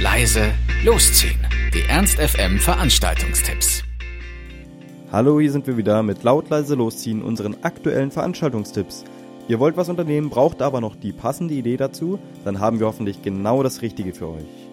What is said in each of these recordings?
leise, losziehen. Die Ernst FM Veranstaltungstipps. Hallo, hier sind wir wieder mit laut leise losziehen unseren aktuellen Veranstaltungstipps. Ihr wollt was unternehmen, braucht aber noch die passende Idee dazu, dann haben wir hoffentlich genau das Richtige für euch.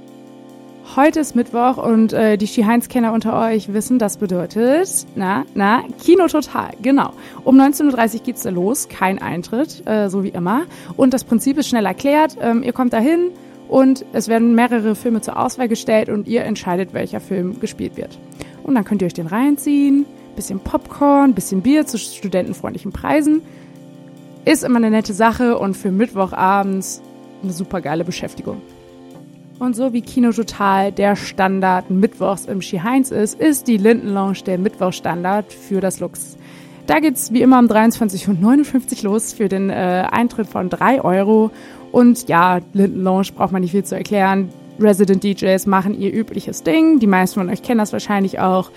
Heute ist Mittwoch und äh, die Ski-Heinz-Kenner unter euch wissen, das bedeutet, na, na, Kino total, genau. Um 19.30 Uhr geht's da los, kein Eintritt, äh, so wie immer. Und das Prinzip ist schnell erklärt. Ähm, ihr kommt dahin und es werden mehrere Filme zur Auswahl gestellt und ihr entscheidet, welcher Film gespielt wird. Und dann könnt ihr euch den reinziehen, bisschen Popcorn, bisschen Bier zu studentenfreundlichen Preisen. Ist immer eine nette Sache und für Mittwochabends eine super geile Beschäftigung. Und so wie Kino Total der Standard mittwochs im Ski Heinz ist, ist die Linden Lounge der Mittwochstandard für das Lux. Da geht's wie immer um 23.59 Uhr los für den äh, Eintritt von 3 Euro. Und ja, Linden Lounge braucht man nicht viel zu erklären. Resident DJs machen ihr übliches Ding. Die meisten von euch kennen das wahrscheinlich auch.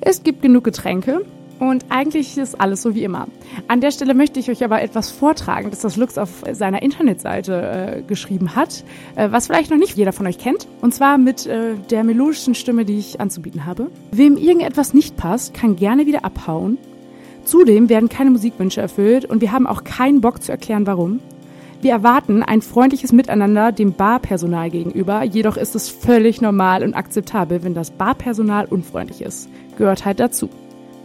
Es gibt genug Getränke. Und eigentlich ist alles so wie immer. An der Stelle möchte ich euch aber etwas vortragen, das das Lux auf seiner Internetseite äh, geschrieben hat, äh, was vielleicht noch nicht jeder von euch kennt. Und zwar mit äh, der melodischen Stimme, die ich anzubieten habe. Wem irgendetwas nicht passt, kann gerne wieder abhauen. Zudem werden keine Musikwünsche erfüllt und wir haben auch keinen Bock zu erklären, warum. Wir erwarten ein freundliches Miteinander dem Barpersonal gegenüber, jedoch ist es völlig normal und akzeptabel, wenn das Barpersonal unfreundlich ist. Gehört halt dazu.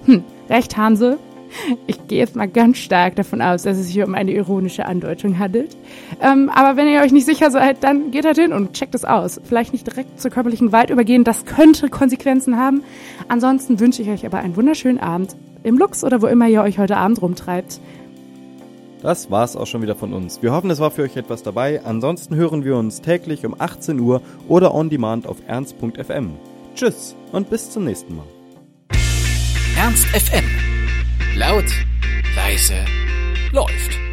Hm, recht haben Sie. Ich gehe jetzt mal ganz stark davon aus, dass es sich um eine ironische Andeutung handelt. Ähm, aber wenn ihr euch nicht sicher seid, dann geht halt hin und checkt es aus. Vielleicht nicht direkt zur körperlichen Gewalt übergehen, das könnte Konsequenzen haben. Ansonsten wünsche ich euch aber einen wunderschönen Abend im Lux oder wo immer ihr euch heute Abend rumtreibt. Das war's auch schon wieder von uns. Wir hoffen, es war für euch etwas dabei. Ansonsten hören wir uns täglich um 18 Uhr oder on demand auf ernst.fm. Tschüss und bis zum nächsten Mal. Ernst FM. Laut, leise, läuft.